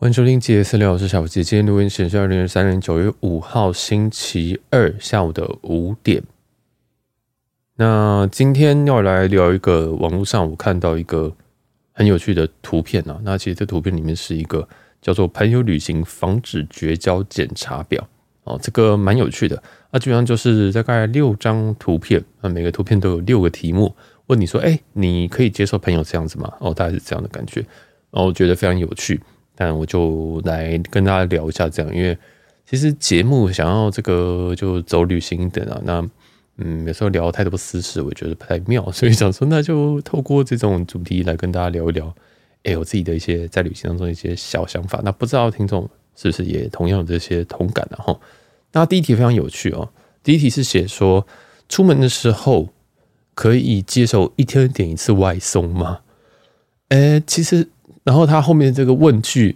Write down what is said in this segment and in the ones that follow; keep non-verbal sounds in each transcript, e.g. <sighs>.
欢迎收听杰私聊，我是小杰。今天录音时间是二零二三年九月五号星期二下午的五点。那今天要来聊一个网络上我看到一个很有趣的图片啊。那其实这图片里面是一个叫做“朋友旅行防止绝交检查表”哦，这个蛮有趣的。那基本上就是大概六张图片，那每个图片都有六个题目，问你说：“哎，你可以接受朋友这样子吗？”哦，大概是这样的感觉。然后我觉得非常有趣。但我就来跟大家聊一下这样，因为其实节目想要这个就走旅行等啊，那嗯有时候聊太多私事，我觉得不太妙，<laughs> 所以想说那就透过这种主题来跟大家聊一聊，哎、我自己的一些在旅行当中一些小想法。那不知道听众是不是也同样有这些同感呢？哈，那第一题非常有趣哦，第一题是写说出门的时候可以接受一天点一次外送吗？哎、其实。然后他后面这个问句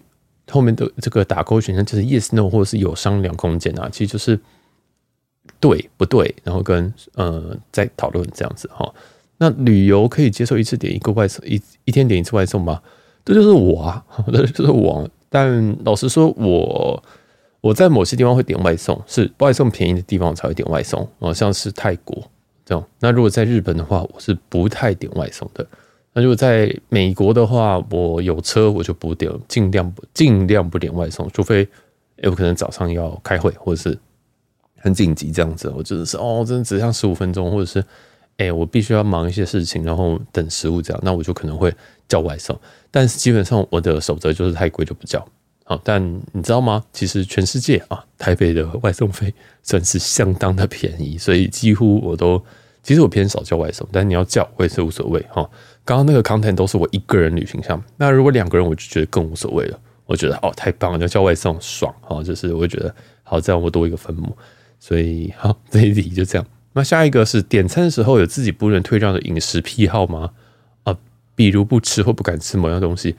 后面的这个打勾选项就是 yes no 或者是有商量空间啊，其实就是对不对，然后跟呃再讨论这样子哈。那旅游可以接受一次点一个外送一一天点一次外送吗？这就是我啊，<laughs> 这就是我。但老实说，我我在某些地方会点外送，是外送便宜的地方才会点外送哦，像是泰国这样。那如果在日本的话，我是不太点外送的。那如果在美国的话，我有车我就不点，尽量尽量不点外送，除非有可能早上要开会或者是很紧急这样子，我就是哦，真的只剩十五分钟，或者是哎、我必须要忙一些事情，然后等食物这样，那我就可能会叫外送。但是基本上我的守则就是太贵就不叫。好，但你知道吗？其实全世界啊，台北的外送费 <laughs> 算是相当的便宜，所以几乎我都其实我偏少叫外送，但你要叫我也是无所谓哈。刚刚那个 content 都是我一个人旅行项，那如果两个人，我就觉得更无所谓了。我觉得哦，太棒了，那叫外送爽哦，就是我会觉得好，这样我多一个分母。所以好，<laughs> 这一题就这样。那下一个是点餐的时候有自己不能退让的饮食癖好吗？啊，比如不吃或不敢吃某样东西。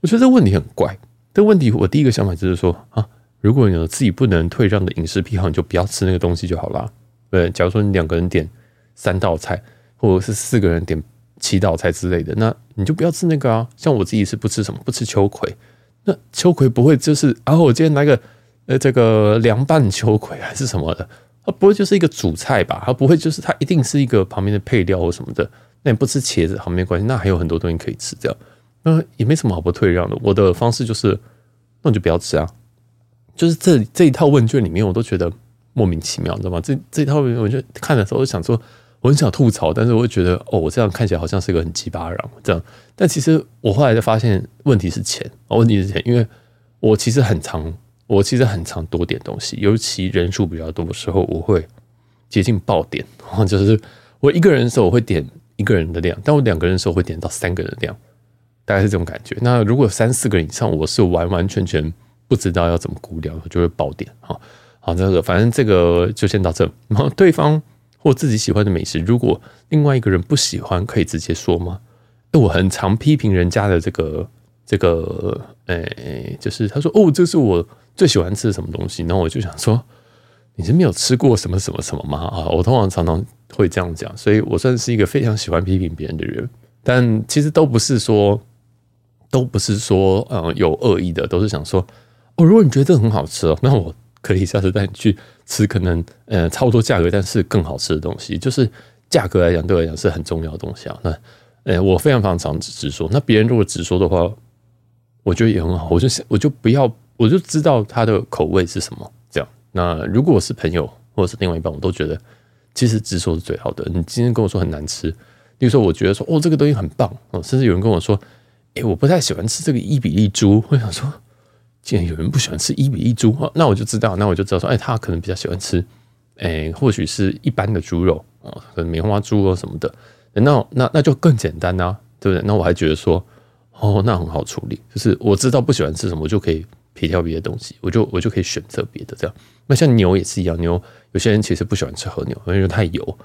我觉得这问题很怪。这问题我第一个想法就是说啊，如果你有自己不能退让的饮食癖好，你就不要吃那个东西就好啦。对，假如说你两个人点三道菜，或者是四个人点。七道菜之类的，那你就不要吃那个啊。像我自己是不吃什么，不吃秋葵。那秋葵不会就是啊？我今天来个呃这个凉拌秋葵 <laughs> 还是什么的？它不会就是一个主菜吧？它不会就是它一定是一个旁边的配料或什么的。那你不吃茄子好没关系，那还有很多东西可以吃，这样那也没什么好不退让的。我的方式就是，那你就不要吃啊。就是这这一套问卷里面，我都觉得莫名其妙，你知道吗？这这一套问卷看的时候，我想说。我很想吐槽，但是我会觉得，哦，我这样看起来好像是个很鸡巴人这样。但其实我后来就发现，问题是钱，问题是钱，因为我其实很常，我其实很常多点东西，尤其人数比较多的时候，我会接近爆点。<laughs> 就是我一个人的时候，我会点一个人的量；但我两个人的时候，会点到三个人的量，大概是这种感觉。那如果三四个人以上，我是完完全全不知道要怎么估量，就会爆点。好，好，这个反正这个就先到这。然后对方。或自己喜欢的美食，如果另外一个人不喜欢，可以直接说吗？我很常批评人家的这个这个，诶、就是他说哦，这是我最喜欢吃的什么东西，然后我就想说，你是没有吃过什么什么什么吗？啊，我通常常常会这样讲，所以我算是一个非常喜欢批评别人的人，但其实都不是说，都不是说，嗯，有恶意的，都是想说，哦，如果你觉得这很好吃哦，那我。可以下次带你去吃可能呃差不多价格，但是更好吃的东西。就是价格来讲，对我来讲是很重要的东西啊。那呃，我非常非常常直说。那别人如果直说的话，我觉得也很好。我就想我就不要，我就知道他的口味是什么。这样。那如果是朋友或者是另外一半，我都觉得其实直说是最好的。你今天跟我说很难吃，比如说我觉得说哦这个东西很棒哦，甚至有人跟我说，哎，我不太喜欢吃这个伊比利猪，我想说。既然有人不喜欢吃一比一猪，那我就知道，那我就知道说，哎，他可能比较喜欢吃，哎，或许是一般的猪肉啊，可能梅花猪肉什么的。那那那就更简单啊，对不对？那我还觉得说，哦，那很好处理，就是我知道不喜欢吃什么，我就可以撇掉别的东西，我就我就可以选择别的这样。那像牛也是一样，牛有些人其实不喜欢吃和牛，因为太油，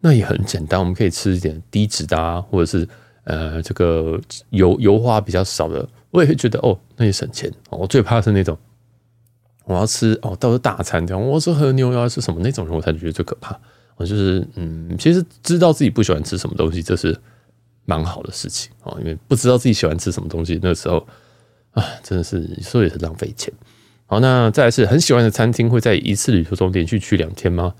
那也很简单，我们可以吃一点低脂的啊，或者是呃这个油油花比较少的。我也会觉得哦，那也省钱哦。我最怕是那种我要吃哦，到时候大餐这样，我说和牛要吃什么那种人，我才觉得最可怕。我就是嗯，其实知道自己不喜欢吃什么东西，这是蛮好的事情哦。因为不知道自己喜欢吃什么东西，那时候啊，真的是说也是浪费钱。好，那再来是很喜欢的餐厅，会在一次旅途中连续去两天吗？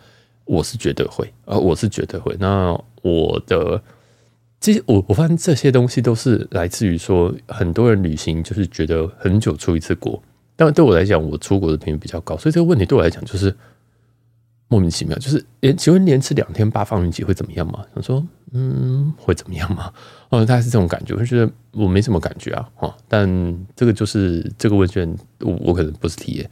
我是绝对会，啊，我是绝对会。那我的，其实我我发现这些东西都是来自于说，很多人旅行就是觉得很久出一次国，但对我来讲，我出国的频率比较高，所以这个问题对我来讲就是。莫名其妙，就是连请问连吃两天八方云集会怎么样吗？想说，嗯，会怎么样吗？<laughs> 哦，大概是这种感觉，我觉得我没什么感觉啊，哦，但这个就是这个问卷，我我可能不是体验。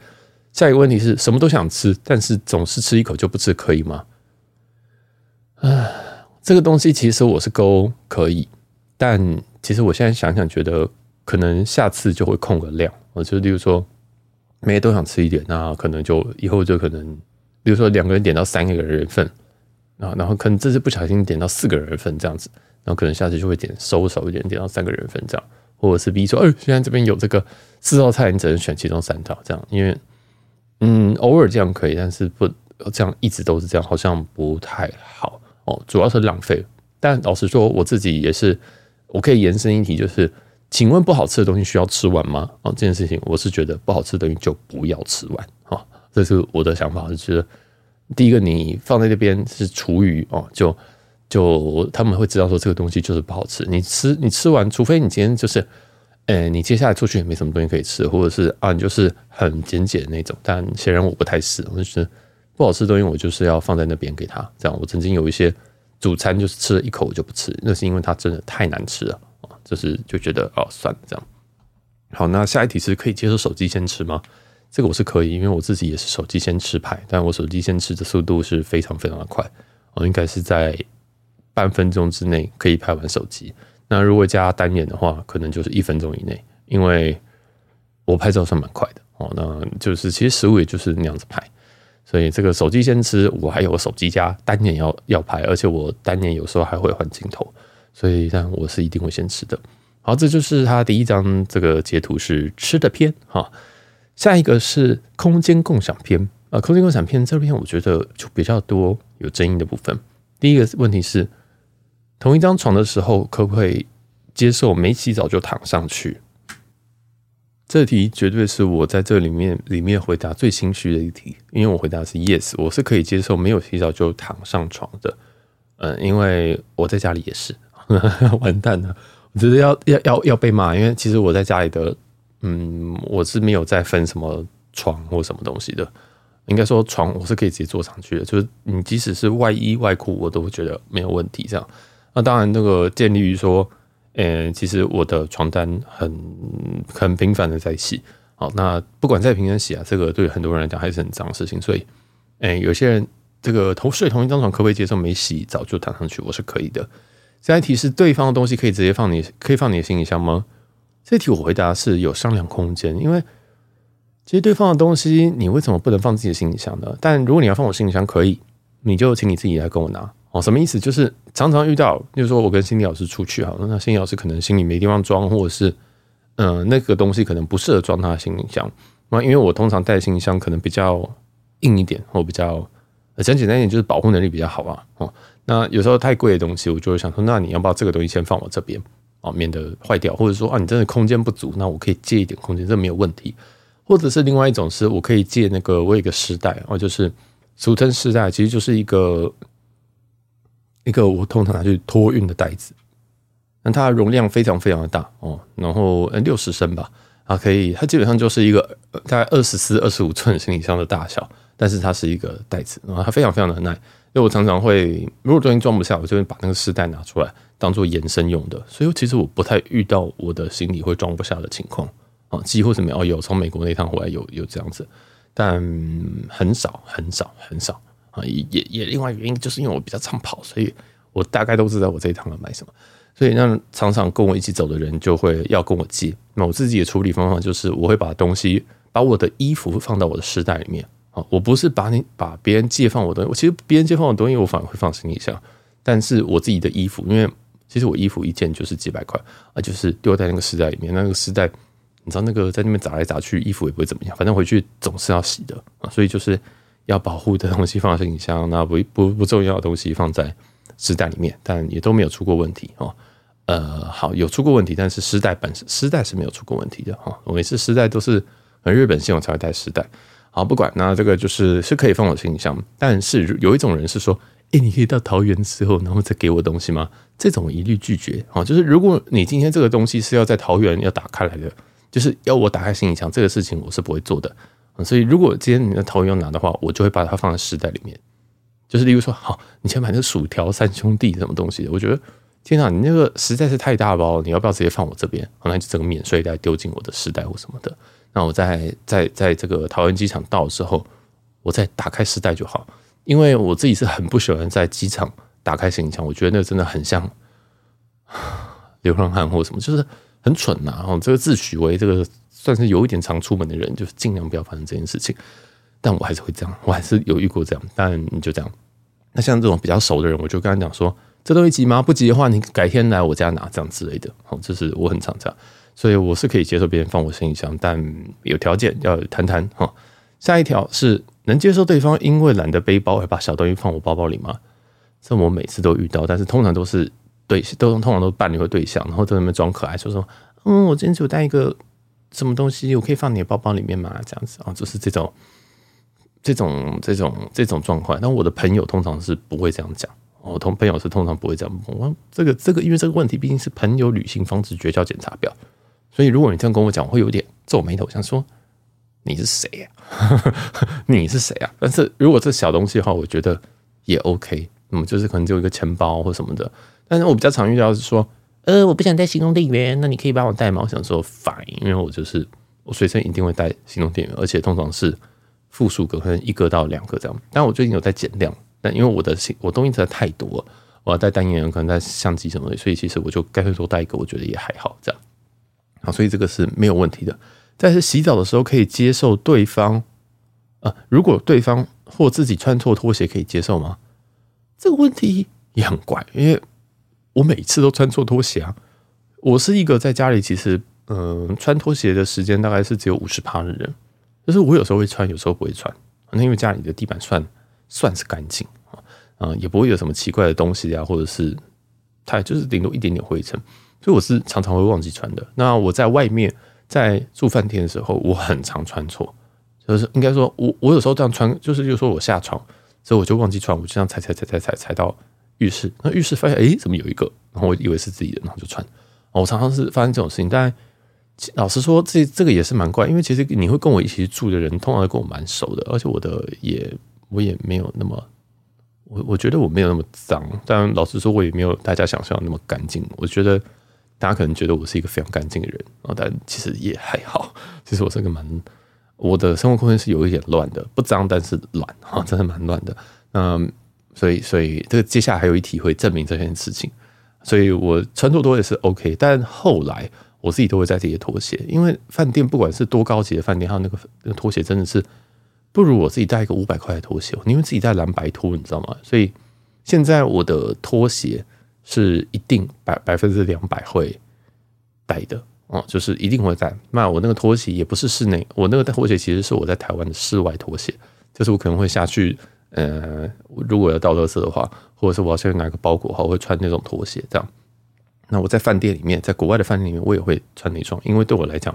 下一个问题是什么都想吃，但是总是吃一口就不吃，可以吗？唉，这个东西其实我是勾可以，但其实我现在想想，觉得可能下次就会控个量，我就例如说每天都想吃一点，那可能就以后就可能。比如说两个人点到三个人份啊，然后可能这次不小心点到四个人份这样子，然后可能下次就会点收手一点，点到三个人份这样，或者是比如说，哎，现在这边有这个四道菜，你只能选其中三道这样，因为嗯，偶尔这样可以，但是不这样一直都是这样，好像不太好哦，主要是浪费。但老实说，我自己也是，我可以延伸一题，就是，请问不好吃的东西需要吃完吗？哦，这件事情我是觉得不好吃的东西就不要吃完啊。这是我的想法，就是第一个，你放在那边是厨余哦，就就他们会知道说这个东西就是不好吃。你吃你吃完，除非你今天就是，诶，你接下来出去也没什么东西可以吃，或者是啊，你就是很简简的那种。但显然我不太是，我就觉得不好吃的东西，我就是要放在那边给他。这样，我曾经有一些主餐就是吃了一口我就不吃，那是因为它真的太难吃了啊，就是就觉得哦算了这样。好，那下一题是可以接受手机先吃吗？这个我是可以，因为我自己也是手机先吃牌，但我手机先吃的速度是非常非常的快，我应该是在半分钟之内可以拍完手机。那如果加单眼的话，可能就是一分钟以内，因为我拍照算蛮快的哦。那就是其实食物也就是那样子拍，所以这个手机先吃，我还有个手机加单眼要要拍，而且我单眼有时候还会换镜头，所以但我是一定会先吃的。好，这就是他第一张这个截图是吃的片哈。下一个是空间共享片啊，空间共享片这边我觉得就比较多有争议的部分。第一个问题是，同一张床的时候可不可以接受没洗澡就躺上去？这题绝对是我在这里面里面回答最心虚的一题，因为我回答是 yes，我是可以接受没有洗澡就躺上床的。嗯，因为我在家里也是，<laughs> 完蛋了，我觉得要要要要被骂，因为其实我在家里的。嗯，我是没有再分什么床或什么东西的，应该说床我是可以直接坐上去的，就是你即使是外衣外裤，我都觉得没有问题。这样，那当然那个建立于说，呃，其实我的床单很很频繁的在洗，好，那不管再频繁洗啊，这个对很多人来讲还是很脏的事情，所以，呃，有些人这个同睡同一张床可不可以接受没洗澡就躺上去？我是可以的。下一题是对方的东西可以直接放你可以放你的行李箱吗？这题我回答是有商量空间，因为其实对方的东西，你为什么不能放自己的行李箱呢？但如果你要放我行李箱，可以，你就请你自己来跟我拿哦。什么意思？就是常常遇到，就是说我跟心理老师出去哈，那心理老师可能心里没地方装，或者是嗯、那个东西可能不适合装他的行李箱。那因为我通常带行李箱可能比较硬一点，或比较讲简单一点，就是保护能力比较好啊。哦，那有时候太贵的东西，我就会想说，那你要不要这个东西先放我这边？啊，免得坏掉，或者说啊，你真的空间不足，那我可以借一点空间，这没有问题。或者是另外一种是，我可以借那个我有一个尸袋，哦，就是俗称尸袋，其实就是一个一个我通常拿去托运的袋子，那它容量非常非常的大哦，然后六十升吧，啊，可以，它基本上就是一个大概二十四、二十五寸行李箱的大小，但是它是一个袋子，然后它非常非常的耐，因为我常常会如果东西装不下，我就会把那个尸袋拿出来。当做延伸用的，所以其实我不太遇到我的行李会装不下的情况啊，几乎是没有。有从美国那趟回来有有这样子，但很少很少很少啊。也也另外原因就是因为我比较常跑，所以我大概都知道我这一趟要买什么。所以那常常跟我一起走的人就会要跟我借。那我自己的处理方法就是我会把东西把我的衣服放到我的尸袋里面啊。我不是把你把别人借放我的东西，我其实别人借放我的东西，我反而会放行李箱。但是我自己的衣服，因为其实我衣服一件就是几百块啊，就是丢在那个尸袋里面。那个尸袋，你知道那个在那边砸来砸去，衣服也不会怎么样，反正回去总是要洗的啊。所以就是要保护的东西放在行李箱，<laughs> 那不不不重要的东西放在丝带里面，但也都没有出过问题哦。呃，好有出过问题，但是丝带本身丝带是没有出过问题的哈。我每次丝带都是很日本线我才会带丝带。好，不管那这个就是是可以放我行李箱，但是有一种人是说，诶，你可以到桃园之后，然后再给我东西吗？这种一律拒绝。哦，就是如果你今天这个东西是要在桃园要打开来的，就是要我打开行李箱，这个事情我是不会做的。所以如果今天你的桃园要拿的话，我就会把它放在丝带里面。就是例如说，好，你先买那个薯条三兄弟什么东西的，我觉得天哪，你那个实在是太大包，你要不要直接放我这边？好，那就整个免税袋丢进我的丝带或什么的。那我在在在这个桃园机场到的时候，我再打开丝带就好，因为我自己是很不喜欢在机场打开行李箱，我觉得那个真的很像 <sighs> 流浪汉或什么，就是很蠢呐。然后这个自诩为这个算是有一点常出门的人，就是尽量不要发生这件事情。但我还是会这样，我还是有遇过这样。但你就这样。那像这种比较熟的人，我就跟他讲说：这东西急吗？不急的话，你改天来我家拿，这样之类的。好，这是我很常这样。所以我是可以接受别人放我行李箱，但有条件要谈谈哈。下一条是能接受对方因为懒得背包而把小东西放我包包里吗？这我每次都遇到，但是通常都是对，都通常都是伴侣或对象，然后在那边装可爱，说说嗯，我今天只有带一个什么东西，我可以放你的包包里面吗？这样子啊，就是这种这种这种这种状况。但我的朋友通常是不会这样讲，我同朋友是通常不会这样。我这个这个，因为这个问题毕竟是朋友旅行防止绝交检查表。所以，如果你这样跟我讲，我会有点皱眉头，想说你是谁呀？<laughs> 你是谁啊？但是如果这小东西的话，我觉得也 OK。那么就是可能就一个钱包或什么的。但是我比较常遇到是说，呃，我不想带行动电源，那你可以帮我带吗？我想说 fine，因为我就是我随身一定会带行动电源，而且通常是复数个，可能一个到两个这样。但我最近有在减量，但因为我的我东西实在太多了，我要带单眼，可能带相机什么的，所以其实我就干脆多带一个，我觉得也还好这样。好，所以这个是没有问题的。但是洗澡的时候可以接受对方，啊，如果对方或自己穿错拖鞋可以接受吗？这个问题也很怪，因为我每次都穿错拖鞋啊。我是一个在家里其实，嗯、穿拖鞋的时间大概是只有五十趴的人，就是我有时候会穿，有时候不会穿。那因为家里的地板算算是干净啊，也不会有什么奇怪的东西啊，或者是它就是顶多一点点灰尘。所以我是常常会忘记穿的。那我在外面在住饭店的时候，我很常穿错，就是应该说我我有时候这样穿，就是就是说我下床，所以我就忘记穿，我就这样踩踩踩踩踩踩到浴室。那浴室发现哎，怎么有一个？然后我以为是自己的，然后就穿。我常常是发生这种事情。但老实说，这这个也是蛮怪，因为其实你会跟我一起住的人，通常跟我蛮熟的，而且我的也我也没有那么，我我觉得我没有那么脏。但老实说，我也没有大家想象那么干净。我觉得。大家可能觉得我是一个非常干净的人啊，但其实也还好。其实我是个蛮，我的生活空间是有一点乱的，不脏但是乱啊，真的蛮乱的。嗯，所以所以这个接下来还有一题会证明这件事情。所以我穿错拖也是 OK，但后来我自己都会带这些拖鞋，因为饭店不管是多高级的饭店，还有那个那个拖鞋真的是不如我自己带一个五百块的拖鞋，因为自己带蓝白拖，你知道吗？所以现在我的拖鞋。是一定百百分之两百会带的哦，就是一定会带。那我那个拖鞋也不是室内，我那个拖鞋其实是我在台湾的室外拖鞋，就是我可能会下去，呃，如果要到垃圾的话，或者是我要先拿个包裹的话，我会穿那种拖鞋这样。那我在饭店里面，在国外的饭店里面，我也会穿那双，因为对我来讲，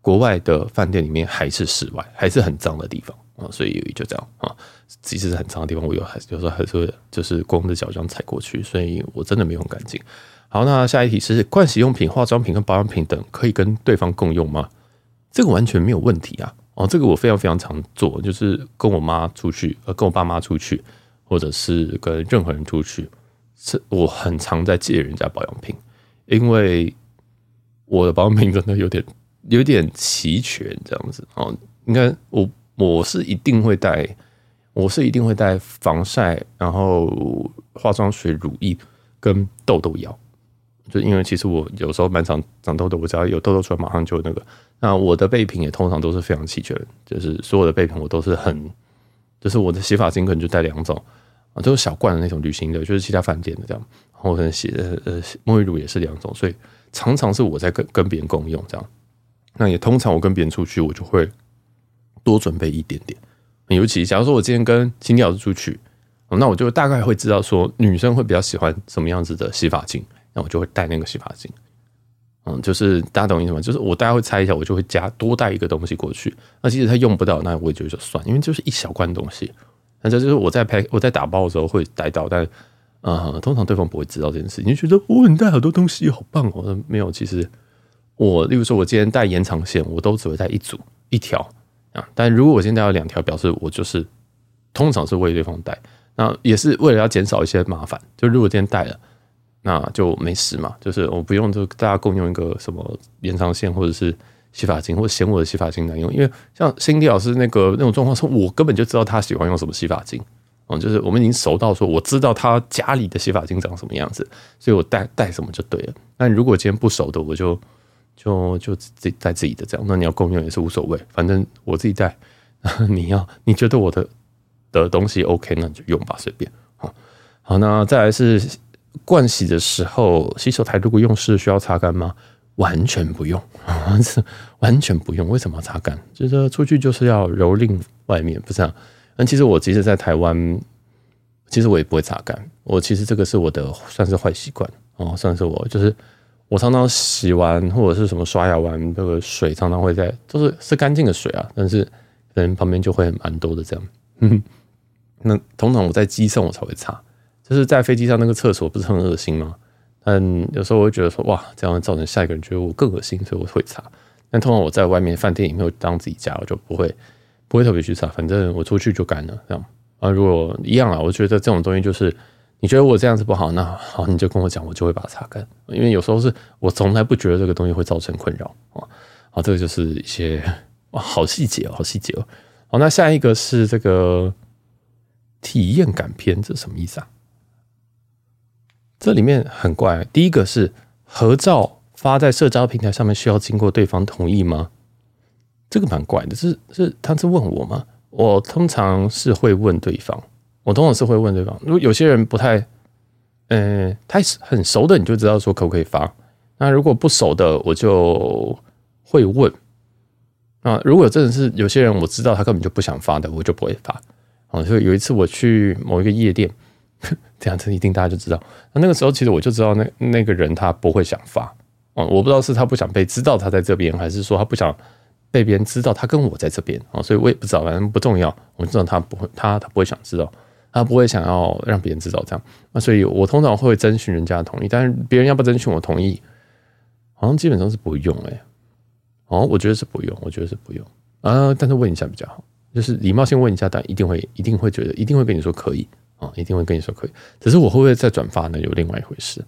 国外的饭店里面还是室外，还是很脏的地方啊。所以就这样啊，其实是很脏的地方，我有还有时候还是会就是光着脚这样踩过去，所以我真的没有很干净。好，那下一题是盥洗用品、化妆品跟保养品等可以跟对方共用吗？这个完全没有问题啊！哦，这个我非常非常常做，就是跟我妈出去，呃，跟我爸妈出去，或者是跟任何人出去，是我很常在借人家保养品，因为我的保养品真的有点有点齐全这样子哦，应该我。我是一定会带，我是一定会带防晒，然后化妆水、乳液跟痘痘药。就因为其实我有时候蛮长长痘痘，我只要有痘痘出来，马上就那个。那我的备品也通常都是非常齐全，就是所有的备品我都是很，就是我的洗发精可能就带两种啊，都是小罐的那种旅行的，就是其他饭店的这样。然后可能洗呃呃沐浴乳也是两种，所以常常是我在跟跟别人共用这样。那也通常我跟别人出去，我就会。多准备一点点，尤其假如说我今天跟青鸟子出去，那我就大概会知道说女生会比较喜欢什么样子的洗发精，那我就会带那个洗发精。嗯，就是大家懂意思吗？就是我大家会猜一下，我就会加多带一个东西过去。那其实他用不到，那我也觉得就算，因为就是一小罐东西。那这就是我在拍我在打包的时候会带到，但呃，通常对方不会知道这件事。你就觉得我很带好多东西，好棒哦。没有，其实我例如说，我今天带延长线，我都只会带一组一条啊。但如果我今天带了两条，表示我就是通常是为对方带，那也是为了要减少一些麻烦。就如果今天带了。那就没事嘛，就是我不用就大家共用一个什么延长线或者是洗发精，或者嫌我的洗发精难用，因为像辛迪老师那个那种状况，是我根本就知道他喜欢用什么洗发精，嗯，就是我们已经熟到说我知道他家里的洗发精长什么样子，所以我带带什么就对了。但如果今天不熟的，我就就就自己带自己的这样，那你要共用也是无所谓，反正我自己带，<laughs> 你要你觉得我的的东西 OK，那你就用吧，随便。好，好，那再来是。盥洗的时候，洗手台如果用湿需要擦干吗？完全不用，<laughs> 完全不用。为什么要擦干？就是出去就是要蹂躏外面，不是这样。但其实我即使在台湾，其实我也不会擦干。我其实这个是我的算是坏习惯哦，算是我就是我常常洗完或者是什么刷牙完，这个水常常会在都是是干净的水啊，但是可能旁边就会蛮多的这样。<laughs> 那通常我在机上我才会擦。就是在飞机上那个厕所不是很恶心吗？但有时候我会觉得说，哇，这样会造成下一个人觉得我更恶心，所以我会擦。但通常我在外面饭店里面当自己家，我就不会不会特别去擦，反正我出去就干了这样。啊，如果一样啊，我觉得这种东西就是你觉得我这样子不好，那好，你就跟我讲，我就会把它擦干。因为有时候是我从来不觉得这个东西会造成困扰啊。好，这个就是一些哇，好细节哦，好细节哦。好，那下一个是这个体验感篇，这什么意思啊？这里面很怪，第一个是合照发在社交平台上面需要经过对方同意吗？这个蛮怪的，是是他是问我吗？我通常是会问对方，我通常是会问对方。如果有些人不太，嗯，他很熟的，你就知道说可不可以发。那如果不熟的，我就会问。那如果真的是有些人我知道他根本就不想发的，我就不会发。啊，所以有一次我去某一个夜店。<laughs> 这样子一定大家就知道。那那个时候其实我就知道那那个人他不会想发哦，我不知道是他不想被知道他在这边，还是说他不想被别人知道他跟我在这边啊，所以我也不知道，反正不重要。我知道他不会，他他不会想知道，他不会想要让别人知道这样。那所以我通常会征询人家的同意，但是别人要不征询我同意，好像基本上是不用哎。哦，我觉得是不用，我觉得是不用啊，但是问一下比较好，就是礼貌性问一下，但一定会一定会觉得一定会跟你说可以。啊，一定会跟你说可以，只是我会不会再转发呢？有另外一回事。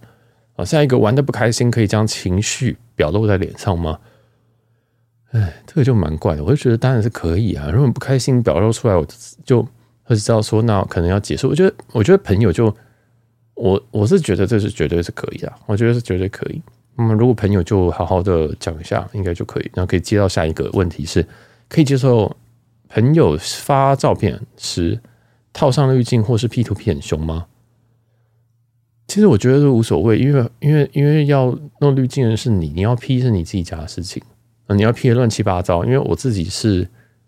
啊，下一个玩的不开心，可以将情绪表露在脸上吗？哎，这个就蛮怪的。我就觉得当然是可以啊。如果不开心表露出来，我就会知道说，那可能要结束。我觉得，我觉得朋友就我我是觉得这是绝对是可以的。我觉得是绝对可以。那么如果朋友就好好的讲一下，应该就可以。然后可以接到下一个问题是，可以接受朋友发照片时。套上滤镜或是 P 图 P 很凶吗？其实我觉得都无所谓，因为因为因为要弄滤镜的是你，你要 P 是你自己家的事情啊，你要 P 的乱七八糟。因为我自己是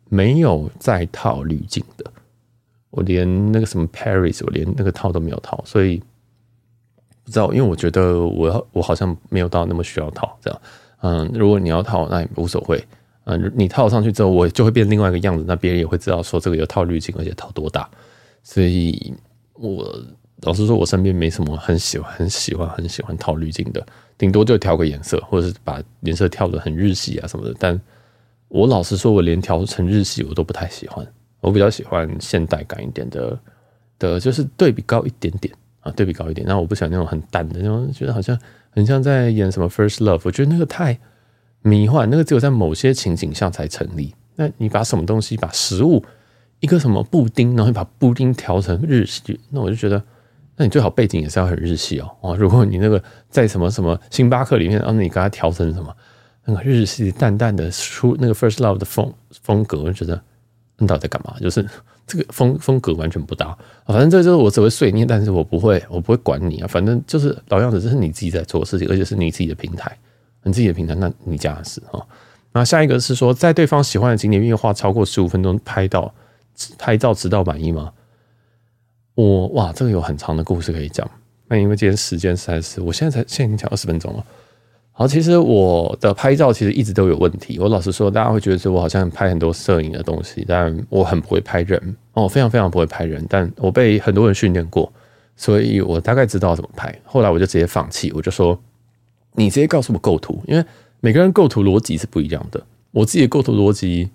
没有在套滤镜的，我连那个什么 Paris，我连那个套都没有套，所以不知道。因为我觉得我我好像没有到那么需要套这样。嗯，如果你要套，那也无所谓。嗯，你套上去之后，我就会变另外一个样子，那别人也会知道说这个有套滤镜，而且套多大。所以，我老实说，我身边没什么很喜欢、很喜欢、很喜欢套滤镜的，顶多就调个颜色，或者是把颜色调的很日系啊什么的。但我老实说，我连调成日系我都不太喜欢，我比较喜欢现代感一点的的，就是对比高一点点啊，对比高一点。那我不喜欢那种很淡的那种，觉得好像很像在演什么 First Love，我觉得那个太迷幻，那个只有在某些情景下才成立。那你把什么东西，把食物。一个什么布丁，然后把布丁调成日系，那我就觉得，那你最好背景也是要很日系哦。哦，如果你那个在什么什么星巴克里面，然后你给它调成什么那个日系淡淡的出那个 First Love 的风风格，我就觉得你到底在干嘛？就是 <laughs> 这个风风格完全不搭。反正这就是我只会碎念，但是我不会，我不会管你啊。反正就是老样子，这是你自己在做的事情，而且是你自己的平台，你自己的平台，那你家的事啊。那下一个是说，在对方喜欢的景点愿意花超过十五分钟拍到。拍照直到满意吗？我哇，这个有很长的故事可以讲。那因为今天时间实在是，我现在才现在已经讲二十分钟了。好，其实我的拍照其实一直都有问题。我老实说，大家会觉得说我好像拍很多摄影的东西，但我很不会拍人哦，非常非常不会拍人。但我被很多人训练过，所以我大概知道怎么拍。后来我就直接放弃，我就说你直接告诉我构图，因为每个人构图逻辑是不一样的。我自己的构图逻辑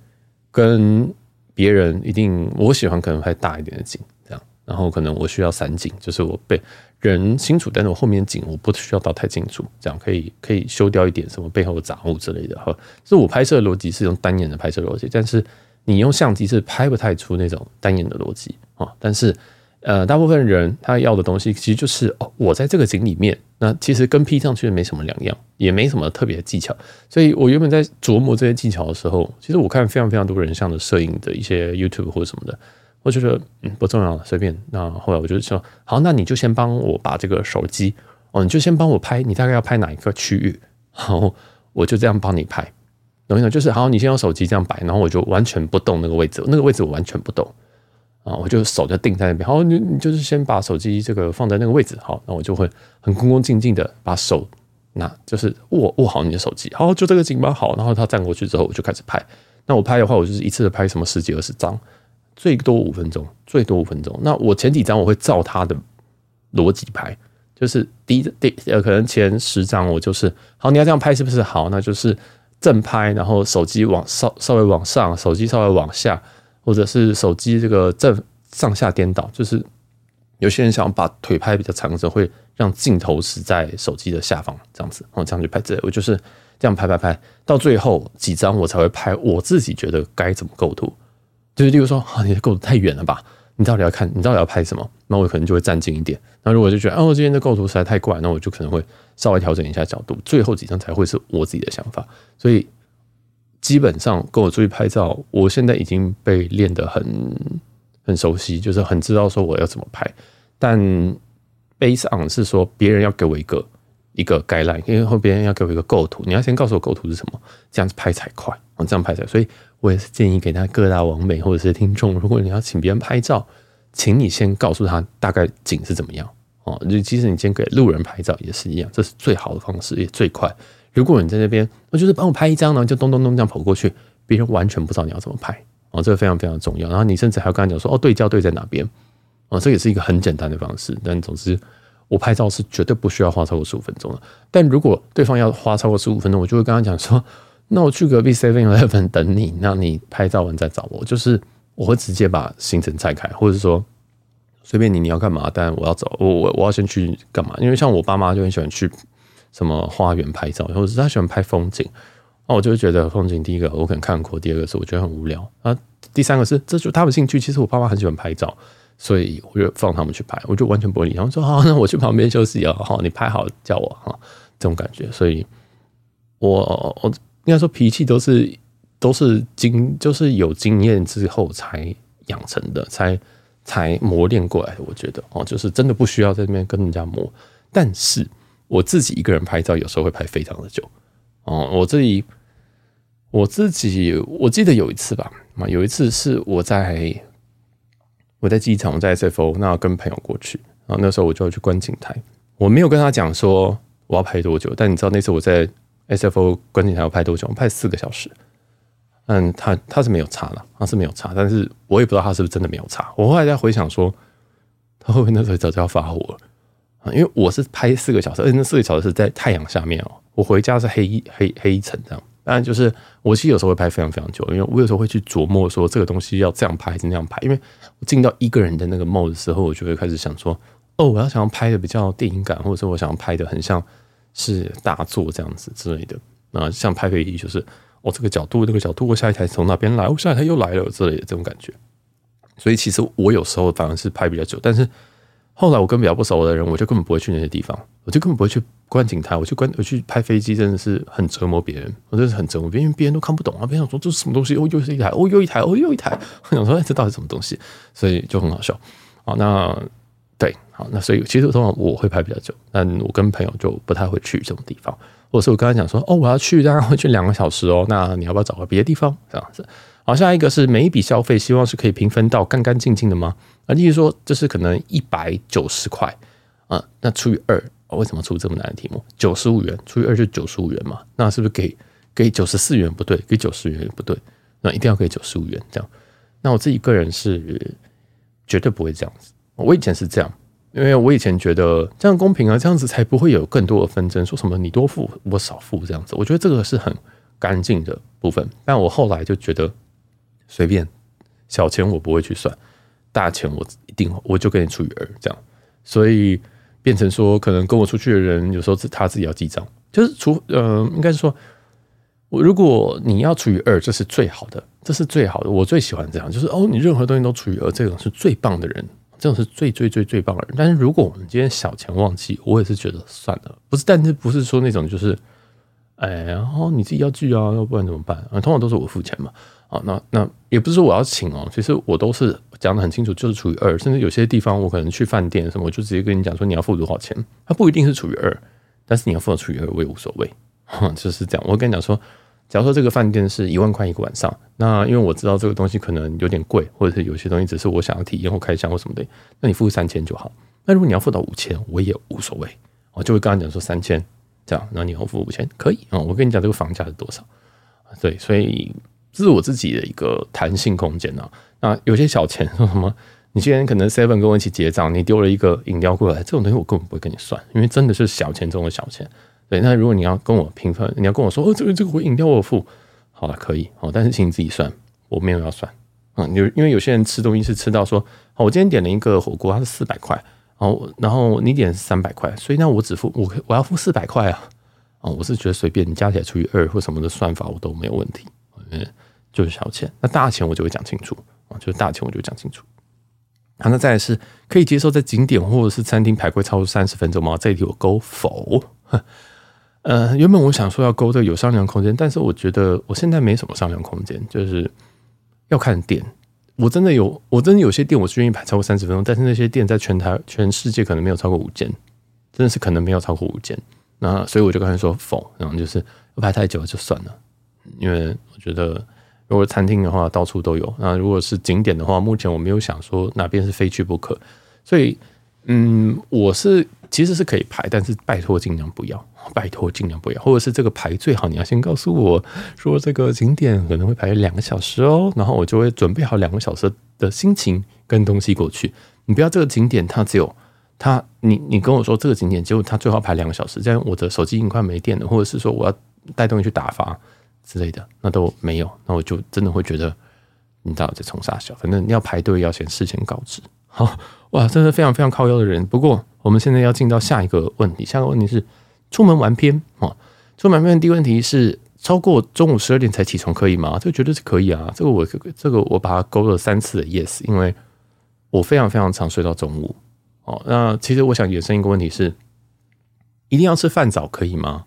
跟别人一定，我喜欢可能拍大一点的景，这样，然后可能我需要散景，就是我被。人清楚，但是我后面景我不需要到太清楚，这样可以可以修掉一点什么背后的杂物之类的哈。所以我拍摄的逻辑是用单眼的拍摄逻辑，但是你用相机是拍不太出那种单眼的逻辑啊。但是呃，大部分人他要的东西其实就是哦，我在这个景里面，那其实跟 P 上去没什么两样，也没什么特别的技巧。所以我原本在琢磨这些技巧的时候，其实我看非常非常多人像的摄影的一些 YouTube 或者什么的。我觉得嗯不重要了，随便。那后来我就说好，那你就先帮我把这个手机哦，你就先帮我拍，你大概要拍哪一个区域？然后，我就这样帮你拍。懂没懂？就是好，你先用手机这样摆，然后我就完全不动那个位置，那个位置我完全不动啊，我就手就定在那边。好，你你就是先把手机这个放在那个位置，好，那我就会很恭恭敬敬的把手拿，就是握握好你的手机。好，就这个景吧。好，然后他站过去之后，我就开始拍。那我拍的话，我就是一次的拍什么十几二十张。最多五分钟，最多五分钟。那我前几张我会照他的逻辑拍，就是第一第呃，可能前十张我就是好，你要这样拍是不是好？那就是正拍，然后手机往稍稍微往上，手机稍微往下，或者是手机这个正上下颠倒。就是有些人想把腿拍比较长的时候，会让镜头是在手机的下方，这样子，然后，这样去拍。这我就是这样拍拍拍，到最后几张我才会拍我自己觉得该怎么构图。就是，例如说，啊，你的构图太远了吧？你到底要看，你到底要拍什么？那我可能就会站近一点。那如果就觉得，哦，今天的构图实在太怪，那我就可能会稍微调整一下角度。最后几张才会是我自己的想法。所以，基本上跟我出去拍照，我现在已经被练得很很熟悉，就是很知道说我要怎么拍。但 base on 是说，别人要给我一个一个 guideline，因为后别人要给我一个构图，你要先告诉我构图是什么，这样子拍才快。哦，这样拍才，所以。我也是建议给他各大网美或者是听众，如果你要请别人拍照，请你先告诉他大概景是怎么样哦。就即使你先给路人拍照也是一样，这是最好的方式，也最快。如果你在那边，我就是帮我拍一张，然后就咚咚咚这样跑过去，别人完全不知道你要怎么拍哦。这个非常非常重要。然后你甚至还要跟他讲说，哦，对焦对在哪边哦，这也是一个很简单的方式。但总之，我拍照是绝对不需要花超过十五分钟的。但如果对方要花超过十五分钟，我就会跟他讲说。那我去隔壁 Seven Eleven 等你，那你拍照完再找我。就是我会直接把行程拆开，或者说随便你你要干嘛，但我要走，我我我要先去干嘛？因为像我爸妈就很喜欢去什么花园拍照，或者是他喜欢拍风景。那我就会觉得风景，第一个我可能看过，第二个是我觉得很无聊啊，第三个是这就他们兴趣。其实我爸妈很喜欢拍照，所以我就放他们去拍，我就完全不理他们说好，那我去旁边休息啊，好，你拍好叫我哈，这种感觉。所以我我。应该说脾气都是都是经就是有经验之后才养成的，才才磨练过来的。我觉得哦，就是真的不需要在那边跟人家磨。但是我自己一个人拍照，有时候会拍非常的久哦。我自己我自己我记得有一次吧，有一次是我在我在机场，我在 SFO，那跟朋友过去，然后那时候我就要去观景台，我没有跟他讲说我要拍多久，但你知道那次我在。SFO 观景台要拍多久？我拍四个小时。嗯，他他是没有差了，他是没有差，但是我也不知道他是不是真的没有差。我后来在回想说，他会不会那时候早就要发火了？因为我是拍四个小时，而且那四个小时是在太阳下面哦。我回家是黑黑黑一层这样。当然，就是我其实有时候会拍非常非常久，因为我有时候会去琢磨说这个东西要这样拍还是那样拍。因为我进到一个人的那个 mode 的时候，我就会开始想说，哦，我要想要拍的比较电影感，或者说我想要拍的很像。是大作这样子之类的，那像拍飞机就是，哦，这个角度，那个角度，我下一台从哪边来，我下一台又来了之类的这种感觉。所以其实我有时候反而是拍比较久，但是后来我跟比较不熟的人，我就根本不会去那些地方，我就根本不会去观景台，我去观我去拍飞机，真的是很折磨别人，我真的是很折磨别人，因为别人都看不懂啊，别人想说这是什么东西，哦，又是一台，哦，又一台，哦，又一台，我想说，哎，这到底什么东西？所以就很好笑。好，那。对，好，那所以其实通常我会拍比较久，但我跟朋友就不太会去这种地方，或者是我刚才讲说，哦，我要去，大概会去两个小时哦，那你要不要找个别的地方这样子？好，下一个是每一笔消费希望是可以平分到干干净净的吗？啊，例如说，就是可能一百九十块啊，那除以二，为什么出这么难的题目？九十五元除以二就九十五元嘛，那是不是给给九十四元不对，给九十元也不对，那一定要给九十五元这样。那我自己个人是绝对不会这样子，我以前是这样。因为我以前觉得这样公平啊，这样子才不会有更多的纷争。说什么你多付我少付这样子，我觉得这个是很干净的部分。但我后来就觉得随便小钱我不会去算，大钱我一定我就跟你除以二这样。所以变成说，可能跟我出去的人有时候是他自己要记账，就是除呃，应该是说，我如果你要除以二，这是最好的，这是最好的，我最喜欢这样，就是哦，你任何东西都除以二，这种是最棒的人。这种是最最最最棒的人，但是如果我们今天小钱忘记，我也是觉得算了，不是，但是不是说那种就是，哎，然后你自己要记啊，要不然怎么办？啊，通常都是我付钱嘛，啊，那那也不是说我要请哦，其实我都是讲得很清楚，就是除以二，甚至有些地方我可能去饭店什么，我就直接跟你讲说你要付多少钱，它不一定是除以二，但是你要付除以二我也无所谓，就是这样，我跟你讲说。假如说这个饭店是一万块一个晚上，那因为我知道这个东西可能有点贵，或者是有些东西只是我想要体验或开箱或什么的，那你付三千就好。那如果你要付到五千，我也无所谓，我就会跟他讲说三千这样，那你要付五千可以啊。我跟你讲这个房价是多少？对，所以这是我自己的一个弹性空间啊。那有些小钱说什么，你今天可能 seven 跟我一起结账，你丢了一个饮料过来，这种东西我根本不会跟你算，因为真的是小钱中的小钱。对，那如果你要跟我平分，你要跟我说哦，这个这个我饮料我付，好了，可以哦，但是请你自己算，我没有要算啊。有因为有些人吃东西是吃到说，我今天点了一个火锅，它是四百块，哦，然后你点三百块，所以那我只付我我要付四百块啊，啊，我是觉得随便你加起来除以二或什么的算法我都没有问题，嗯，就是小钱，那大钱我就会讲清楚啊，就是大钱我就讲清楚。好，那再来是可以接受在景点或者是餐厅排队超过三十分钟吗？这一题我勾否。<laughs> 呃，原本我想说要勾这个有商量空间，但是我觉得我现在没什么商量空间，就是要看店。我真的有，我真的有些店我是愿意排超过三十分钟，但是那些店在全台全世界可能没有超过五间，真的是可能没有超过五间。那所以我就跟他说否，然后就是排太久就算了，因为我觉得如果餐厅的话到处都有，那如果是景点的话，目前我没有想说哪边是非去不可，所以嗯，我是其实是可以排，但是拜托尽量不要。拜托，尽量不要，或者是这个排最好，你要先告诉我说这个景点可能会排两个小时哦，然后我就会准备好两个小时的心情跟东西过去。你不要这个景点它只有它，你你跟我说这个景点，结果它最好排两个小时，这样我的手机已经快没电了，或者是说我要带东西去打发之类的，那都没有，那我就真的会觉得你到底在冲啥小？反正你要排队要先事先告知。好哇，真的非常非常靠腰的人。不过我们现在要进到下一个问题，下一个问题是。出门玩偏哦！出门玩偏第一个问题是超过中午十二点才起床可以吗？这个绝对是可以啊！这个我这个我把它勾了三次的 yes，因为我非常非常常睡到中午哦。那其实我想衍生一个问题是，一定要吃饭早可以吗？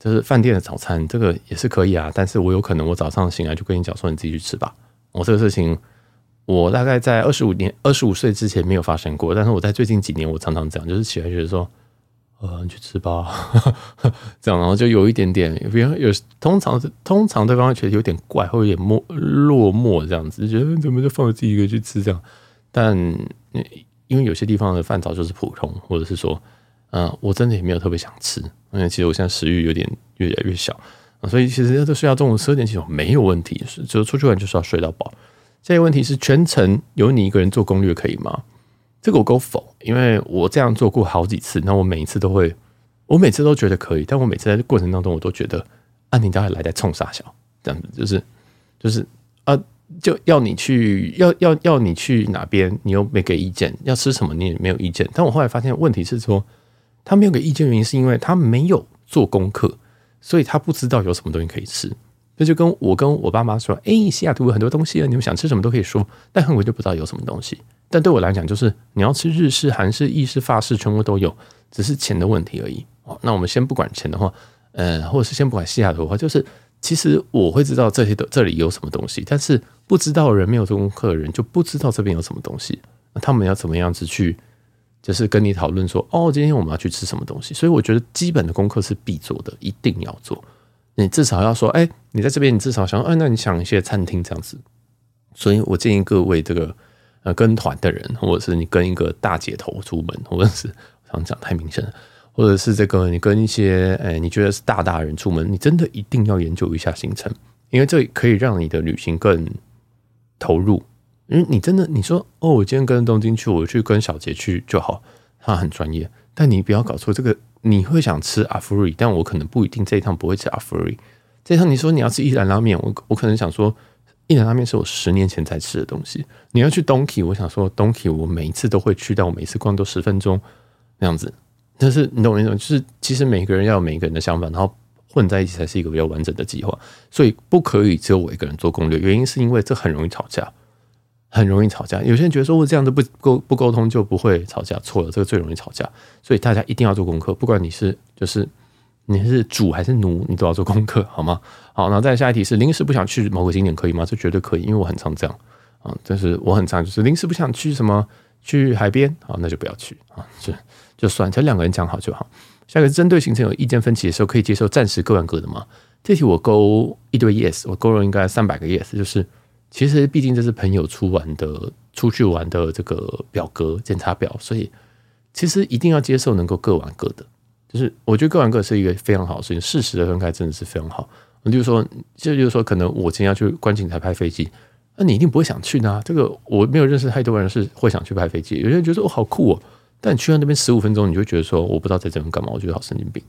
就是饭店的早餐，这个也是可以啊。但是我有可能我早上醒来就跟你讲说你自己去吃吧。我这个事情我大概在二十五年二十五岁之前没有发生过，但是我在最近几年我常常这样，就是起来觉得说。呃，你去吃吧，<laughs> 这样，然后就有一点点，比如有通常通常对方会觉得有点怪，或有点落落寞这样子，觉得怎么就放我自己一个去吃这样？但因为有些地方的饭早就是普通，或者是说，呃，我真的也没有特别想吃，因为其实我现在食欲有点越来越小，所以其实要睡到中午十二点起床没有问题，就出去玩就是要睡到饱。这个问题是全程由你一个人做攻略可以吗？这个我勾否，因为我这样做过好几次，那我每一次都会，我每次都觉得可以，但我每次在过程当中，我都觉得，啊，你大概来在冲啥小，这样子就是就是啊，就要你去，要要要你去哪边，你又没给意见，要吃什么你也没有意见。但我后来发现问题是说，他没有给意见，原因是因为他没有做功课，所以他不知道有什么东西可以吃。那就跟我跟我爸妈说，哎，西雅图有很多东西啊，你们想吃什么都可以说，但韩国就不知道有什么东西。但对我来讲，就是你要吃日式、韩式、意式、法式，全部都有，只是钱的问题而已。哦，那我们先不管钱的话，呃，或者是先不管西雅图的话，就是其实我会知道这些的这里有什么东西，但是不知道人没有做功课的人就不知道这边有什么东西。那他们要怎么样子去，就是跟你讨论说，哦，今天我们要去吃什么东西？所以我觉得基本的功课是必做的，一定要做。你至少要说，哎，你在这边，你至少想，哎，那你想一些餐厅这样子。所以我建议各位这个。呃，跟团的人，或者是你跟一个大姐头出门，或者是想讲太明显了。或者是这个，你跟一些诶，你觉得是大大人出门，你真的一定要研究一下行程，因为这可以让你的旅行更投入。因为你真的你说哦，我今天跟东京去，我去跟小杰去就好，他很专业。但你不要搞错这个，你会想吃阿芙瑞，但我可能不一定这一趟不会吃阿芙瑞。这一趟你说你要吃一兰拉面，我我可能想说一兰拉面是我十年前才吃的东西。你要去东体，我想说东体我每一次都会去，但我每次逛都十分钟那样子。但是你懂我意思吗？就是其实每个人要有每个人的想法，然后混在一起才是一个比较完整的计划。所以不可以只有我一个人做攻略，原因是因为这很容易吵架，很容易吵架。有些人觉得说我这样子不沟不沟通就不会吵架，错了，这个最容易吵架。所以大家一定要做功课，不管你是就是你是主还是奴，你都要做功课，好吗？好，然后再下一题是临时不想去某个景点可以吗？这绝对可以，因为我很常这样啊，但是我很常就是临时不想去什么去海边，好，那就不要去啊，就。就算，才两个人讲好就好。下一个针对行程有意见分歧的时候，可以接受暂时各玩各的吗？这题我勾一堆 yes，我勾了应该三百个 yes。就是其实毕竟这是朋友出玩的、出去玩的这个表格检查表，所以其实一定要接受能够各玩各的。就是我觉得各玩各是一个非常好的事情，适时的分开真的是非常好。就是说，就就是说，可能我今天要去观景台拍飞机，那你一定不会想去呢。这个我没有认识太多人是会想去拍飞机，有些人觉得哦好酷哦。但你去到那边十五分钟，你就觉得说，我不知道在这边干嘛，我觉得好神经病。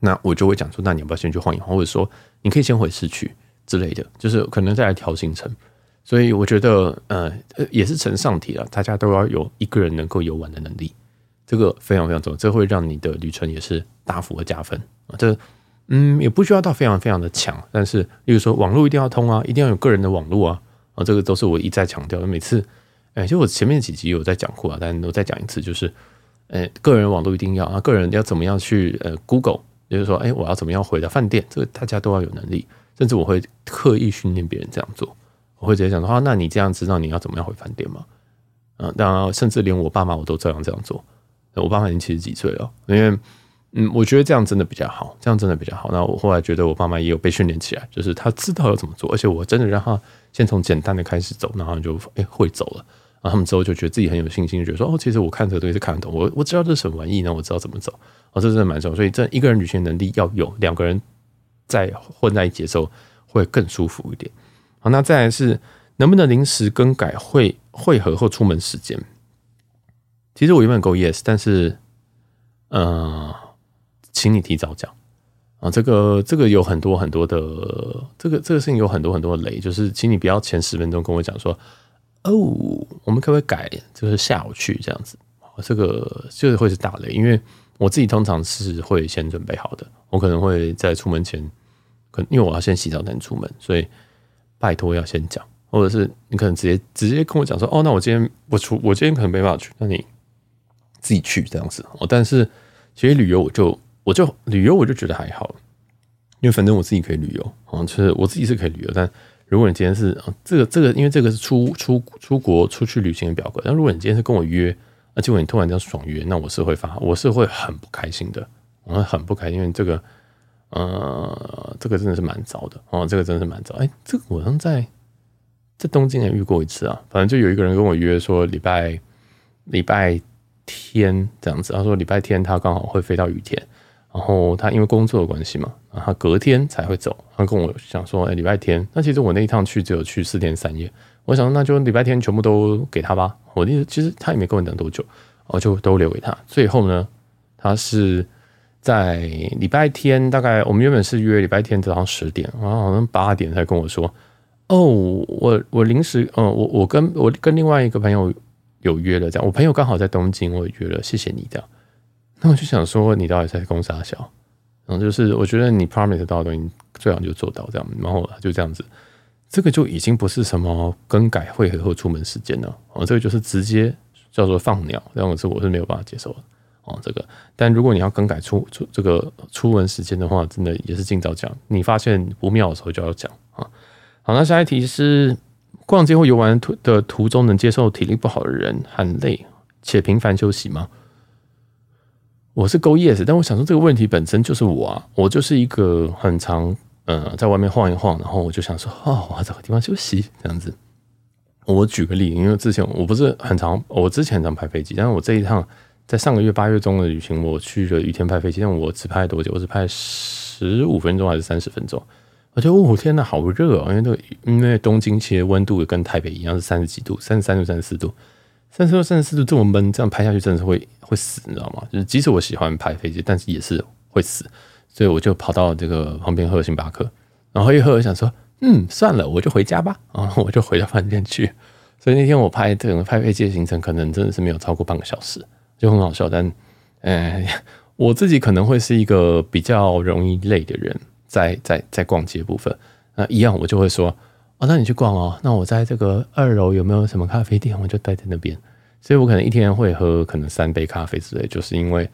那我就会讲说，那你要不要先去晃一晃，或者说你可以先回市区之类的，就是可能再来调行程。所以我觉得，呃，也是呈上题了，大家都要有一个人能够游玩的能力，这个非常非常重要，这会让你的旅程也是大幅的加分啊。这嗯，也不需要到非常非常的强，但是例如说网络一定要通啊，一定要有个人的网络啊，啊，这个都是我一再强调的，每次。哎，就我前面几集有在讲过啊，但我再讲一次，就是，呃，个人网络一定要啊，个人要怎么样去呃，Google，就是说，哎，我要怎么样回到饭店，这个大家都要有能力，甚至我会刻意训练别人这样做，我会直接讲的话，那你这样知道你要怎么样回饭店吗？嗯，当然，甚至连我爸妈我都照样这样做，我爸妈已经七十几岁了，因为，嗯，我觉得这样真的比较好，这样真的比较好。那我后来觉得我爸妈也有被训练起来，就是他知道要怎么做，而且我真的让他先从简单的开始走，然后就哎会走了。然后他们之后就觉得自己很有信心，觉得说哦，其实我看这个东西是看得懂，我我知道这是什么玩意，那我知道怎么走。哦，这真的蛮重要。所以这一个人旅行能力要有，两个人在混在一起的时候会更舒服一点。好，那再来是能不能临时更改会会合或出门时间？其实我原本勾 yes，但是呃，请你提早讲啊。这个这个有很多很多的这个这个事情有很多很多的雷，就是请你不要前十分钟跟我讲说。哦，我们可不可以改？就是下午去这样子，这个就是会是大雷，因为我自己通常是会先准备好的，我可能会在出门前，因为我要先洗澡才能出门，所以拜托要先讲，或者是你可能直接直接跟我讲说，哦，那我今天不出，我今天可能没办法去，那你自己去这样子。哦，但是其实旅游我就我就旅游我就觉得还好，因为反正我自己可以旅游，哦，就是我自己是可以旅游，但。如果你今天是这个这个，因为这个是出出出国出去旅行的表格。但如果你今天是跟我约，那结果你突然这样爽约，那我是会发，我是会很不开心的，我会很不开心，因为这个呃，这个真的是蛮糟的哦，这个真的是蛮糟。哎，这个我好像在在东京也遇过一次啊，反正就有一个人跟我约说礼拜礼拜天这样子，他说礼拜天他刚好会飞到雨天。然后他因为工作的关系嘛，然后他隔天才会走。他跟我讲说：“哎，礼拜天。”那其实我那一趟去只有去四天三夜。我想那就礼拜天全部都给他吧。我的意思其实他也没跟我讲多久，我就都留给他。最后呢，他是在礼拜天，大概我们原本是约礼拜天早上十点，然后好像八点才跟我说：“哦，我我临时，嗯，我我跟我跟另外一个朋友有约了，这样。我朋友刚好在东京，我也约了，谢谢你这样。”那我就想说，你到底在公啥小？然后就是我觉得你 promise 到的东西，最好就做到这样。然后就这样子，这个就已经不是什么更改会合或出门时间了。哦，这个就是直接叫做放鸟，这样子我是没有办法接受的。哦，这个，但如果你要更改出出这个出门时间的话，真的也是尽早讲。你发现不妙的时候就要讲啊。好，那下一题是：逛街或游玩途的途中，能接受体力不好的人很累且频繁休息吗？我是勾 yes，但我想说这个问题本身就是我啊，我就是一个很常呃在外面晃一晃，然后我就想说哦，我要找个地方休息这样子。我举个例，因为之前我不是很常，我之前常拍飞机，但是我这一趟在上个月八月中的旅行，我去了雨天拍飞机，但我只拍多久？我只拍十五分钟还是三十分钟？我觉得哦天呐，好热哦！因为这个因为东京其实温度也跟台北一样是三十几度，三十三度、三十四度，三十度、三十四度这么闷，这样拍下去真的是会会死，你知道吗？就是即使我喜欢拍飞机，但是也是会死，所以我就跑到这个旁边喝星巴克，然后一喝我想说，嗯，算了，我就回家吧，然 <laughs> 后我就回到饭店去。所以那天我拍整个拍飞机的行程，可能真的是没有超过半个小时。就很好笑，但，呃，<laughs> 我自己可能会是一个比较容易累的人，在在在逛街部分，那一样我就会说，哦，那你去逛哦，那我在这个二楼有没有什么咖啡店，我就待在那边。所以我可能一天会喝可能三杯咖啡之类，就是因为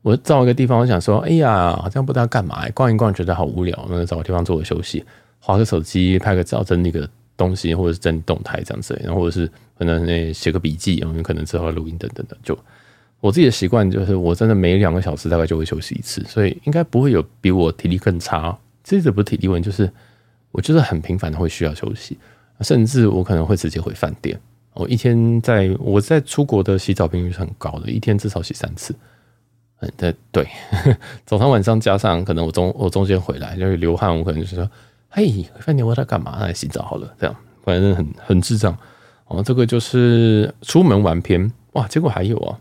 我找一个地方，我想说，哎呀，好像不知道干嘛，逛一逛觉得好无聊，那找个地方坐个休息，划个手机，拍个照，整理个东西，或者是整理动态这样子，然后或者是可能那写个笔记，然后可能之后录音等等的就。我自己的习惯就是，我真的每两个小时大概就会休息一次，所以应该不会有比我体力更差。这这不是体力问题，就是我就是很频繁的会需要休息，甚至我可能会直接回饭店。我一天在我在出国的洗澡频率是很高的，一天至少洗三次。嗯，对对，<laughs> 早上晚上加上可能我中我中间回来就是流汗，我可能就是说，嘿，回饭店我在干嘛？来洗澡好了，这样反正很很智障。哦，这个就是出门玩篇哇，结果还有啊。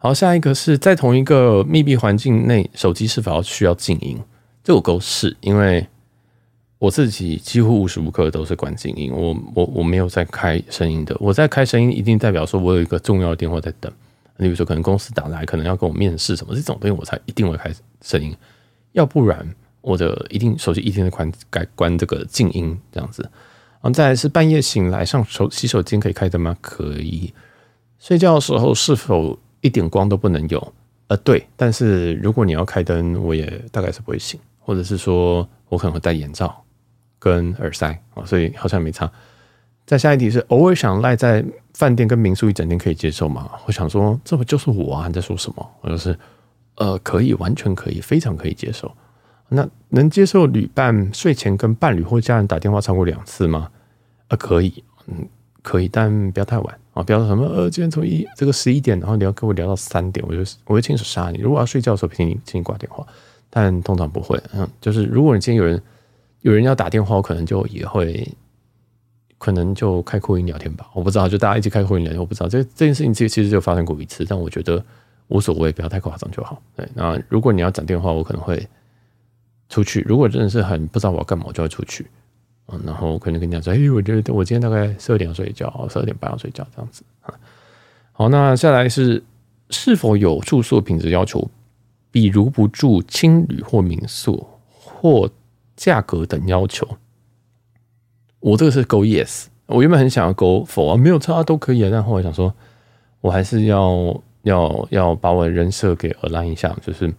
好，下一个是在同一个密闭环境内，手机是否要需要静音？这我勾是，因为我自己几乎无时无刻都是关静音，我我我没有在开声音的。我在开声音，一定代表说我有一个重要的电话在等。你比如说，可能公司打来，可能要跟我面试什么这种东西，我才一定会开声音。要不然，我的一定手机一定是关该关这个静音这样子。然后再来是半夜醒来上手洗手间可以开灯吗？可以。睡觉的时候是否？一点光都不能有，呃，对，但是如果你要开灯，我也大概是不会醒，或者是说我可能会戴眼罩跟耳塞啊，所以好像没差。再下一题是偶尔想赖在饭店跟民宿一整天可以接受吗？我想说这不就是我啊？你在说什么？我就是呃，可以，完全可以，非常可以接受。那能接受旅伴睡前跟伴侣或家人打电话超过两次吗？呃，可以，嗯，可以，但不要太晚。啊，比方说什么呃，今天从一这个十一点，然后你要跟我聊到三点，我就我会亲手杀你。如果要睡觉的时候，请你请你挂电话，但通常不会。嗯，就是如果你今天有人有人要打电话，我可能就也会可能就开扩音聊天吧。我不知道，就大家一起开扩音聊天，我不知道这这件事情其实其实就发生过一次，但我觉得无所谓，不要太夸张就好。对，那如果你要讲电话，我可能会出去。如果真的是很不知道我要干嘛，我就会出去。嗯，然后可能跟你讲说，哎，我觉得我今天大概十二点要睡觉，十二点半要睡觉这样子啊。好，那下来是是否有住宿品质要求，比如不住青旅或民宿或价格等要求？我这个是勾 yes，我原本很想要勾否啊，没有差都可以啊，但后来想说，我还是要要要把我的人设给 align 一下，就是，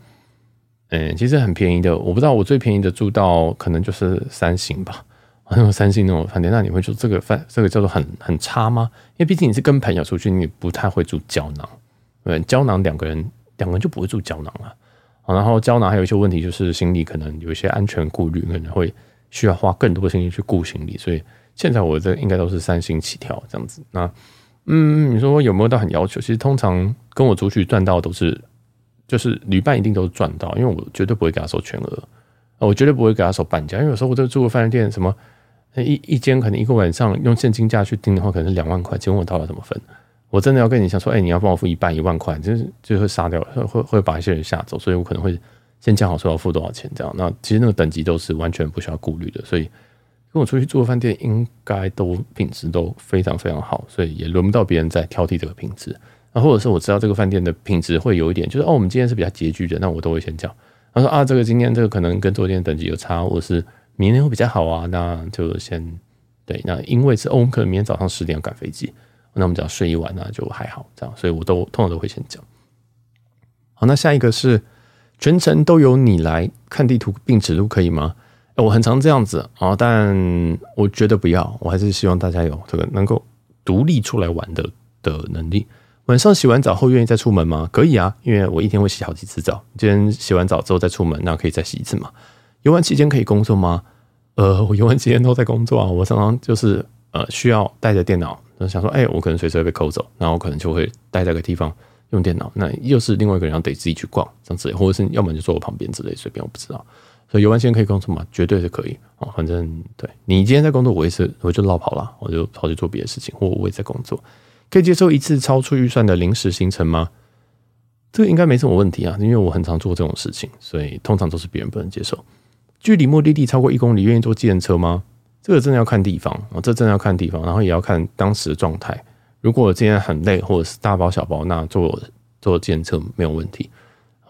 嗯，其实很便宜的，我不知道我最便宜的住到可能就是三星吧。那种三星那种饭店，那你会说这个饭这个叫做很很差吗？因为毕竟你是跟朋友出去，你不太会住胶囊，对，胶囊两个人两个人就不会住胶囊了。然后胶囊还有一些问题，就是行李可能有一些安全顾虑，可能会需要花更多的心力去顾行李。所以现在我这应该都是三星起跳这样子。那嗯，你说有没有到很要求？其实通常跟我出去赚到都是，就是旅伴一定都是赚到，因为我绝对不会给他收全额，我绝对不会给他收半价，因为有时候我就住个饭店什么。一一间可能一个晚上用现金价去订的话，可能是两万块，请问我到了怎么分？我真的要跟你讲说，哎、你要帮我付一半一万块，就是就会杀掉，会会把一些人吓走，所以我可能会先讲好说要付多少钱这样。那其实那个等级都是完全不需要顾虑的，所以跟我出去住的饭店应该都品质都非常非常好，所以也轮不到别人在挑剔这个品质。那或者是我知道这个饭店的品质会有一点，就是哦，我们今天是比较拮据的，那我都会先讲。他说啊，这个今天这个可能跟昨天等级有差，或是。明天会比较好啊，那就先对。那因为是哦，我们可能明天早上十点要赶飞机，那我们只要睡一晚那就还好这样。所以我都通常都会先讲。好，那下一个是全程都由你来看地图并指路可以吗？我很常这样子啊，但我觉得不要，我还是希望大家有这个能够独立出来玩的的能力。晚上洗完澡后愿意再出门吗？可以啊，因为我一天会洗好几次澡。今天洗完澡之后再出门，那可以再洗一次嘛。游玩期间可以工作吗？呃，我游玩期间都在工作啊。我常常就是呃需要带着电脑，就想说，哎、我可能随时会被扣走，然后我可能就会待在个地方用电脑，那又是另外一个人要得自己去逛这样子，或者是要么就坐我旁边之类，随便我不知道。所以游玩期间可以工作吗？绝对是可以哦。反正对你今天在工作，我也是，我就落跑了，我就跑去做别的事情，或我也在工作。可以接受一次超出预算的临时行程吗？这个应该没什么问题啊，因为我很常做这种事情，所以通常都是别人不能接受。距离目的地超过一公里，愿意坐计程车吗？这个真的要看地方啊，这真的要看地方，然后也要看当时的状态。如果今天很累，或者是大包小包，那坐坐计程车没有问题。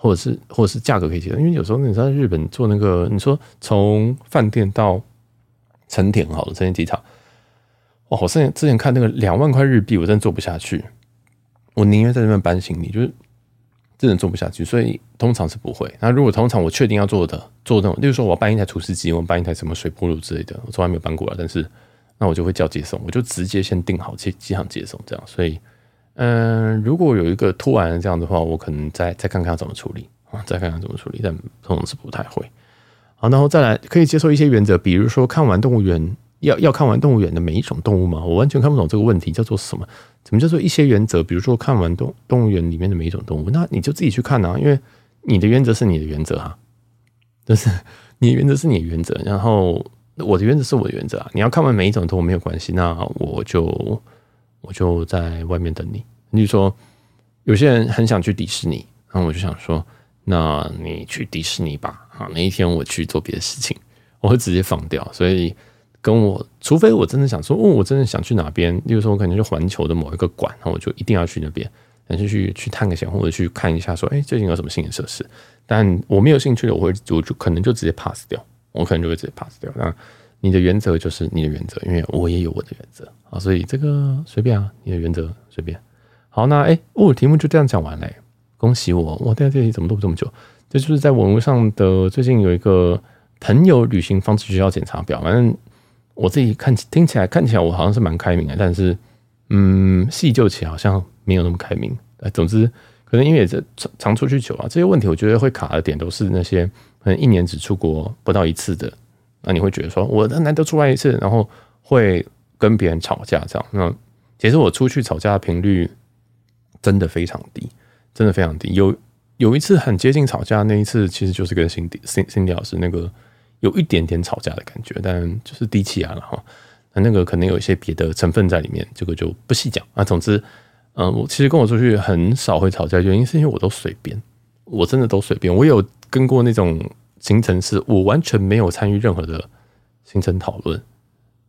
或者是或者是价格可以接受，因为有时候你在日本做那个，你说从饭店到成田好了，成田机场，哇！我之前之前看那个两万块日币，我真的做不下去，我宁愿在这边搬行李，就是真的做不下去，所以通常是不会。那如果通常我确定要做的，做那种，例如说我要搬一台除湿机，我搬一台什么水波炉之类的，我从来没有搬过来，但是那我就会叫接送，我就直接先订好机机场接送这样，所以。嗯，如果有一个突然这样的话，我可能再再看看怎么处理啊，再看看怎么处理，但通常是不太会。好，然后再来可以接受一些原则，比如说看完动物园要要看完动物园的每一种动物吗？我完全看不懂这个问题叫做什么？怎么叫做一些原则？比如说看完动动物园里面的每一种动物，那你就自己去看啊，因为你的原则是你的原则啊，就是 <laughs> 你的原则是你的原则，然后我的原则是我的原则啊。你要看完每一种动物没有关系，那我就。我就在外面等你。你说，有些人很想去迪士尼，然后我就想说，那你去迪士尼吧。啊，那一天我去做别的事情，我会直接放掉。所以跟我，除非我真的想说，哦，我真的想去哪边，例如说，我可能去环球的某一个馆，那我就一定要去那边，那就去去探个险，或者去看一下，说，哎，最近有什么新的设施。但我没有兴趣的，我会我就可能就直接 pass 掉，我可能就会直接 pass 掉。那。你的原则就是你的原则，因为我也有我的原则啊，所以这个随便啊，你的原则随便。好，那哎，哦，题目就这样讲完嘞，恭喜我！我在这里怎么录这么久？这就是在网络上的最近有一个朋友旅行方式需要检查表，反正我自己看听起来看起来我好像是蛮开明的，但是嗯，细究起来好像没有那么开明。哎，总之可能因为这常常出去久啊，这些问题我觉得会卡的点都是那些可能一年只出国不到一次的。那你会觉得说，我难得出来一次，然后会跟别人吵架这样。那其实我出去吵架的频率真的非常低，真的非常低。有有一次很接近吵架，那一次其实就是跟 Cindy Cindy 老师那个有一点点吵架的感觉，但就是低气压了哈。那那个可能有一些别的成分在里面，这个就不细讲啊。总之，嗯，我其实跟我出去很少会吵架，原因是因为我都随便，我真的都随便。我有跟过那种。行程是我完全没有参与任何的行程讨论，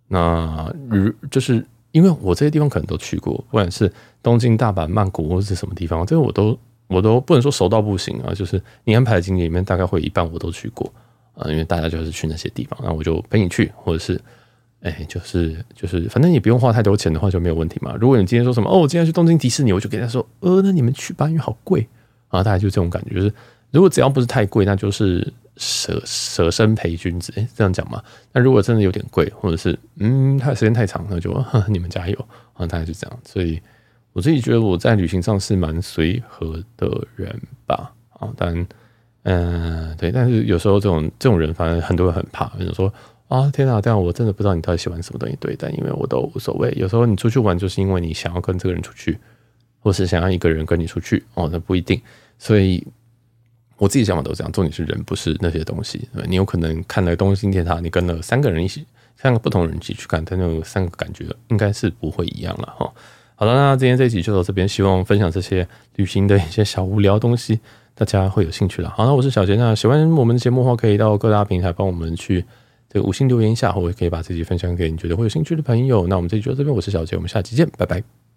那如就是因为我这些地方可能都去过，不管是东京、大阪、曼谷或者是什么地方，这个我都我都不能说熟到不行啊。就是你安排的景点里面，大概会一半我都去过啊，因为大家就是去那些地方，那我就陪你去，或者是哎，就是就是反正也不用花太多钱的话就没有问题嘛。如果你今天说什么哦，我今天去东京迪士尼，我就给他说，呃，那你们去吧，因为好贵啊，大概就这种感觉，就是如果只要不是太贵，那就是。舍舍身陪君子，诶，这样讲嘛？那如果真的有点贵，或者是嗯，它时间太长，那就呵呵 <laughs> 你们加油啊！大概就这样。所以我自己觉得我在旅行上是蛮随和的人吧。啊，但嗯、对，但是有时候这种这种人，反正很多人很怕，比如说啊，天哪，这样我真的不知道你到底喜欢什么东西。对，但因为我都无所谓。有时候你出去玩，就是因为你想要跟这个人出去，或是想要一个人跟你出去哦，那不一定。所以。我自己想法都这样，重点是人，不是那些东西。你有可能看了东京铁塔，你跟了三个人一起，三个不同人一起去看，但那个三个感觉应该是不会一样了哈。好了，那今天这一集就到这边，希望分享这些旅行的一些小无聊东西，大家会有兴趣了。好，那我是小杰，那喜欢我们的节目的话，可以到各大平台帮我们去这个五星留言一下，或者可以把自己分享给你觉得会有兴趣的朋友。那我们这集就到这边，我是小杰，我们下期见，拜拜。